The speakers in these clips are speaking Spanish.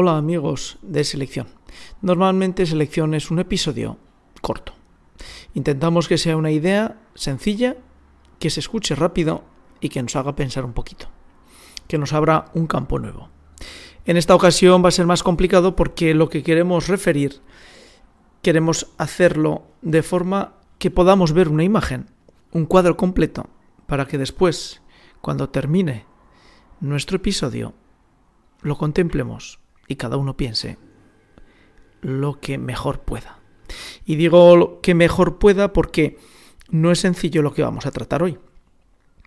Hola amigos de selección. Normalmente selección es un episodio corto. Intentamos que sea una idea sencilla, que se escuche rápido y que nos haga pensar un poquito. Que nos abra un campo nuevo. En esta ocasión va a ser más complicado porque lo que queremos referir, queremos hacerlo de forma que podamos ver una imagen, un cuadro completo, para que después, cuando termine nuestro episodio, lo contemplemos y cada uno piense lo que mejor pueda. Y digo lo que mejor pueda porque no es sencillo lo que vamos a tratar hoy.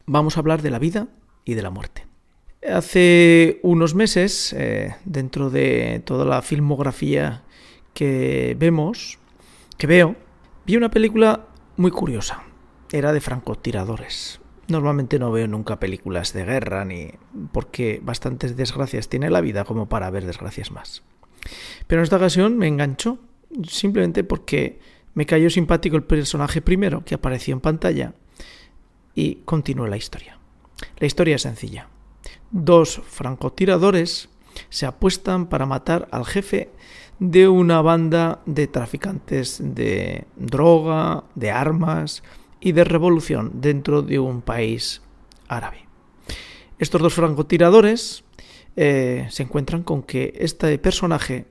Vamos a hablar de la vida y de la muerte. Hace unos meses, eh, dentro de toda la filmografía que vemos, que veo, vi una película muy curiosa. Era de francotiradores. Normalmente no veo nunca películas de guerra ni porque bastantes desgracias tiene la vida como para ver desgracias más. Pero en esta ocasión me enganchó simplemente porque me cayó simpático el personaje primero que apareció en pantalla y continuó la historia. La historia es sencilla. Dos francotiradores se apuestan para matar al jefe de una banda de traficantes de droga, de armas, y de revolución dentro de un país árabe. Estos dos francotiradores eh, se encuentran con que este personaje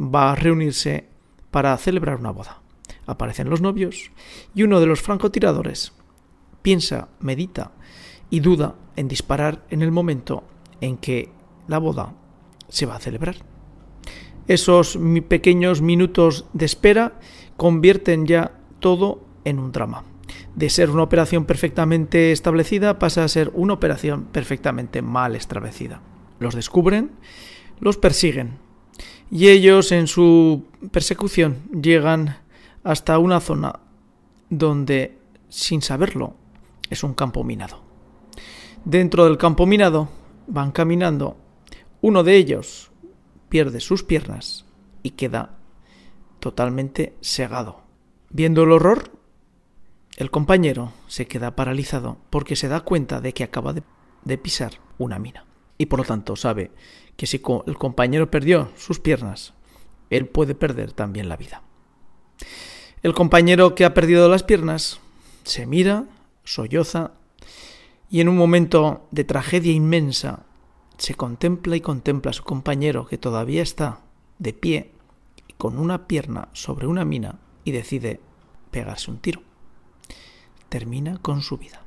va a reunirse para celebrar una boda. Aparecen los novios y uno de los francotiradores piensa, medita y duda en disparar en el momento en que la boda se va a celebrar. Esos pequeños minutos de espera convierten ya todo en un drama de ser una operación perfectamente establecida pasa a ser una operación perfectamente mal establecida. Los descubren, los persiguen y ellos en su persecución llegan hasta una zona donde, sin saberlo, es un campo minado. Dentro del campo minado van caminando, uno de ellos pierde sus piernas y queda totalmente segado. Viendo el horror, el compañero se queda paralizado porque se da cuenta de que acaba de, pisar una mina. Y por lo tanto sabe que si el compañero perdió sus piernas, él puede perder también la vida. El compañero que ha perdido las piernas se mira, solloza y en un momento de tragedia inmensa se contempla y contempla a su compañero que todavía está de pie con una pierna sobre una mina y decide pegarse un tiro termina con su vida.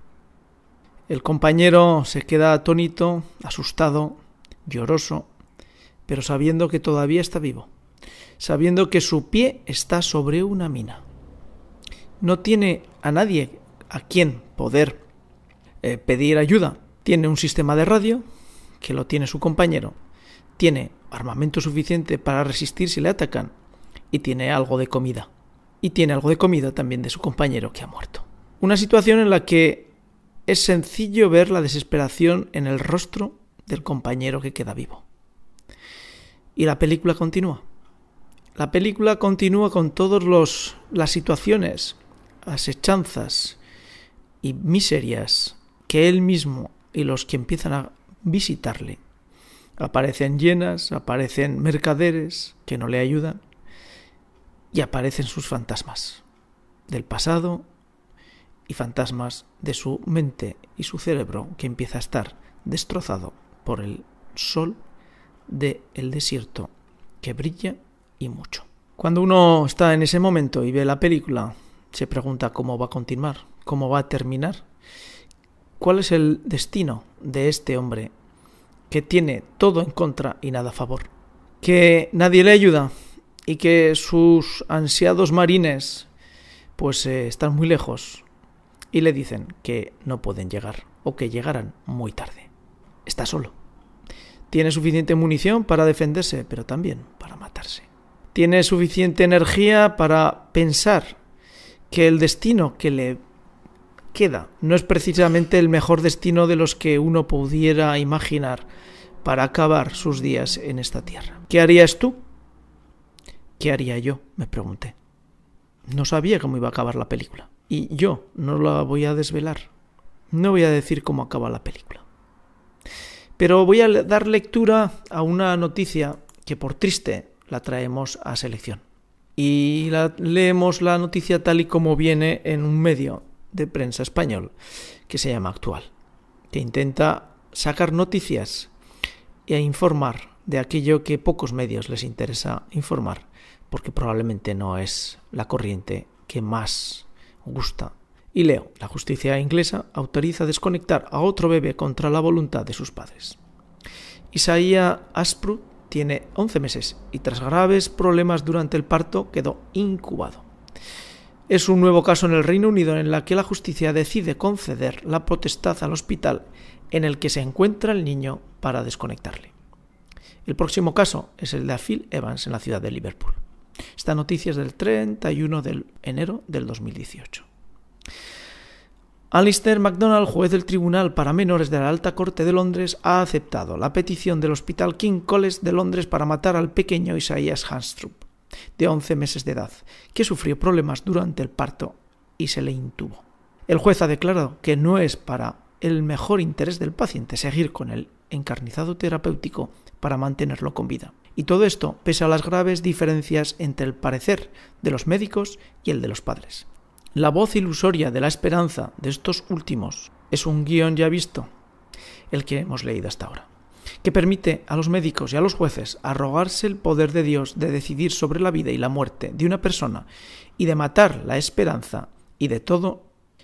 El compañero se queda atónito, asustado, lloroso, pero sabiendo que todavía está vivo, sabiendo que su pie está sobre una mina. No tiene a nadie a quien poder eh, pedir ayuda. Tiene un sistema de radio, que lo tiene su compañero, tiene armamento suficiente para resistir si le atacan, y tiene algo de comida. Y tiene algo de comida también de su compañero que ha muerto. Una situación en la que es sencillo ver la desesperación en el rostro del compañero que queda vivo. Y la película continúa. La película continúa con todas las situaciones, asechanzas y miserias que él mismo y los que empiezan a visitarle aparecen llenas, aparecen mercaderes que no le ayudan y aparecen sus fantasmas del pasado y fantasmas de su mente y su cerebro que empieza a estar destrozado por el sol del el desierto que brilla y mucho. Cuando uno está en ese momento y ve la película, se pregunta cómo va a continuar, cómo va a terminar, cuál es el destino de este hombre que tiene todo en contra y nada a favor, que nadie le ayuda y que sus ansiados marines pues eh, están muy lejos y le dicen que no pueden llegar o que llegarán muy tarde. Está solo. Tiene suficiente munición para defenderse, pero también para matarse. Tiene suficiente energía para pensar que el destino que le queda no es precisamente el mejor destino de los que uno pudiera imaginar para acabar sus días en esta tierra. ¿Qué harías tú? ¿Qué haría yo? me pregunté. No sabía cómo iba a acabar la película. Y yo no la voy a desvelar. No voy a decir cómo acaba la película. Pero voy a dar lectura a una noticia que por triste la traemos a selección. Y leemos la noticia tal y como viene en un medio de prensa español que se llama Actual, que intenta sacar noticias e informar de aquello que pocos medios les interesa informar, porque probablemente no es la corriente que más gusta. Y leo, la justicia inglesa autoriza desconectar a otro bebé contra la voluntad de sus padres. Isaías Asprut tiene 11 meses y tras graves problemas durante el parto quedó incubado. Es un nuevo caso en el Reino Unido en el que la justicia decide conceder la potestad al hospital en el que se encuentra el niño para desconectarle. El próximo caso es el de Phil Evans en la ciudad de Liverpool. Esta noticia es del 31 de enero del 2018. Alistair MacDonald, juez del Tribunal para Menores de la Alta Corte de Londres, ha aceptado la petición del Hospital King College de Londres para matar al pequeño Isaias Hanstrup, de 11 meses de edad, que sufrió problemas durante el parto y se le intubó. El juez ha declarado que no es para el mejor interés del paciente seguir con el encarnizado terapéutico para mantenerlo con vida. Y todo esto pese a las graves diferencias entre el parecer de los médicos y el de los padres. La voz ilusoria de la esperanza de estos últimos es un guion ya visto, el que hemos leído hasta ahora, que permite a los médicos y a los jueces arrogarse el poder de Dios de decidir sobre la vida y la muerte de una persona y de matar la esperanza y de todo.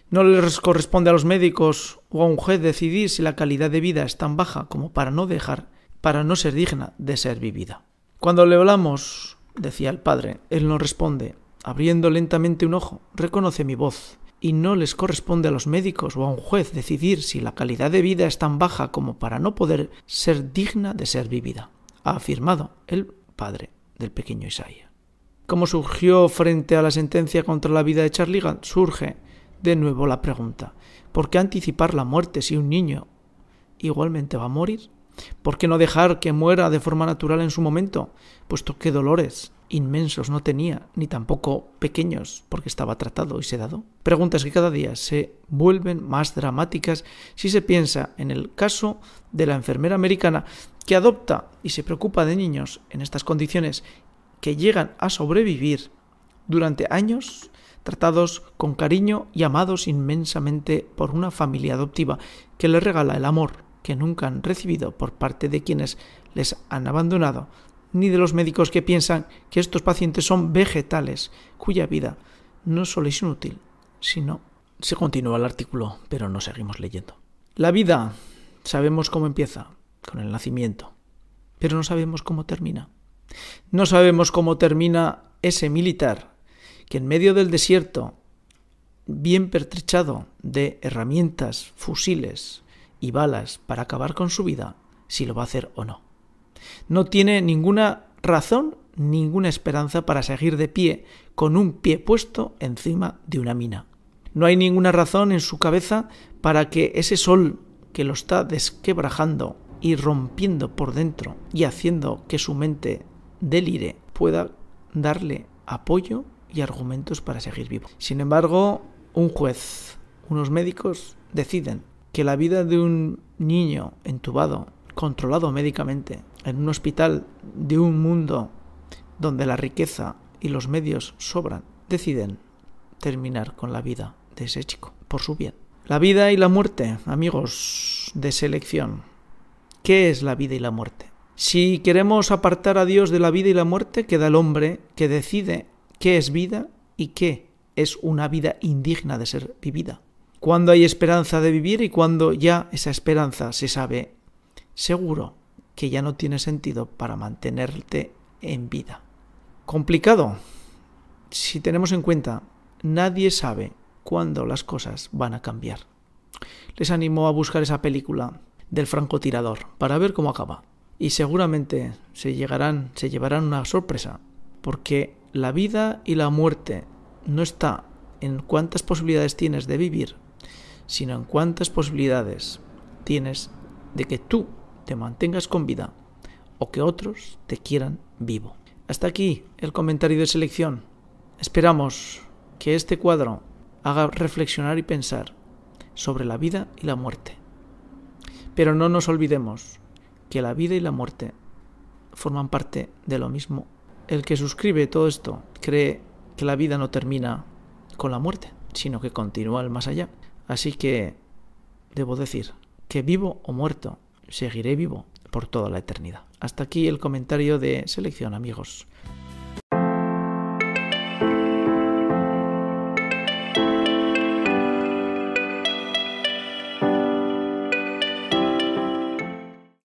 No les corresponde a los médicos o a un juez decidir si la calidad de vida es tan baja como para no dejar, para no ser digna de ser vivida. Cuando le hablamos, decía el padre, él nos responde, abriendo lentamente un ojo, reconoce mi voz, y no les corresponde a los médicos o a un juez decidir si la calidad de vida es tan baja como para no poder ser digna de ser vivida, ha afirmado el padre del pequeño Isaías. Como surgió frente a la sentencia contra la vida de Charligan, surge de nuevo la pregunta, ¿por qué anticipar la muerte si un niño igualmente va a morir? ¿Por qué no dejar que muera de forma natural en su momento, puesto que dolores inmensos no tenía, ni tampoco pequeños, porque estaba tratado y sedado? Preguntas que cada día se vuelven más dramáticas si se piensa en el caso de la enfermera americana que adopta y se preocupa de niños en estas condiciones que llegan a sobrevivir durante años tratados con cariño y amados inmensamente por una familia adoptiva que les regala el amor que nunca han recibido por parte de quienes les han abandonado, ni de los médicos que piensan que estos pacientes son vegetales, cuya vida no solo es inútil, sino... Se continúa el artículo, pero no seguimos leyendo. La vida sabemos cómo empieza, con el nacimiento, pero no sabemos cómo termina. No sabemos cómo termina ese militar que en medio del desierto, bien pertrechado de herramientas, fusiles, y balas para acabar con su vida, si lo va a hacer o no. No tiene ninguna razón, ninguna esperanza para seguir de pie con un pie puesto encima de una mina. No hay ninguna razón en su cabeza para que ese sol que lo está desquebrajando y rompiendo por dentro y haciendo que su mente delire pueda darle apoyo y argumentos para seguir vivo. Sin embargo, un juez, unos médicos deciden que la vida de un niño entubado, controlado médicamente, en un hospital de un mundo donde la riqueza y los medios sobran, deciden terminar con la vida de ese chico, por su bien. La vida y la muerte, amigos de selección. ¿Qué es la vida y la muerte? Si queremos apartar a Dios de la vida y la muerte, queda el hombre que decide qué es vida y qué es una vida indigna de ser vivida cuando hay esperanza de vivir y cuando ya esa esperanza se sabe seguro que ya no tiene sentido para mantenerte en vida. Complicado. Si tenemos en cuenta, nadie sabe cuándo las cosas van a cambiar. Les animo a buscar esa película del francotirador para ver cómo acaba. Y seguramente se llegarán, se llevarán una sorpresa, porque la vida y la muerte no está en cuántas posibilidades tienes de vivir, sino en cuántas posibilidades tienes de que tú te mantengas con vida o que otros te quieran vivo. Hasta aquí el comentario de selección. Esperamos que este cuadro haga reflexionar y pensar sobre la vida y la muerte. Pero no nos olvidemos que la vida y la muerte forman parte de lo mismo. El que suscribe todo esto cree que la vida no termina con la muerte, sino que continúa el más allá. Así que debo decir que vivo o muerto, seguiré vivo por toda la eternidad. Hasta aquí el comentario de selección, amigos.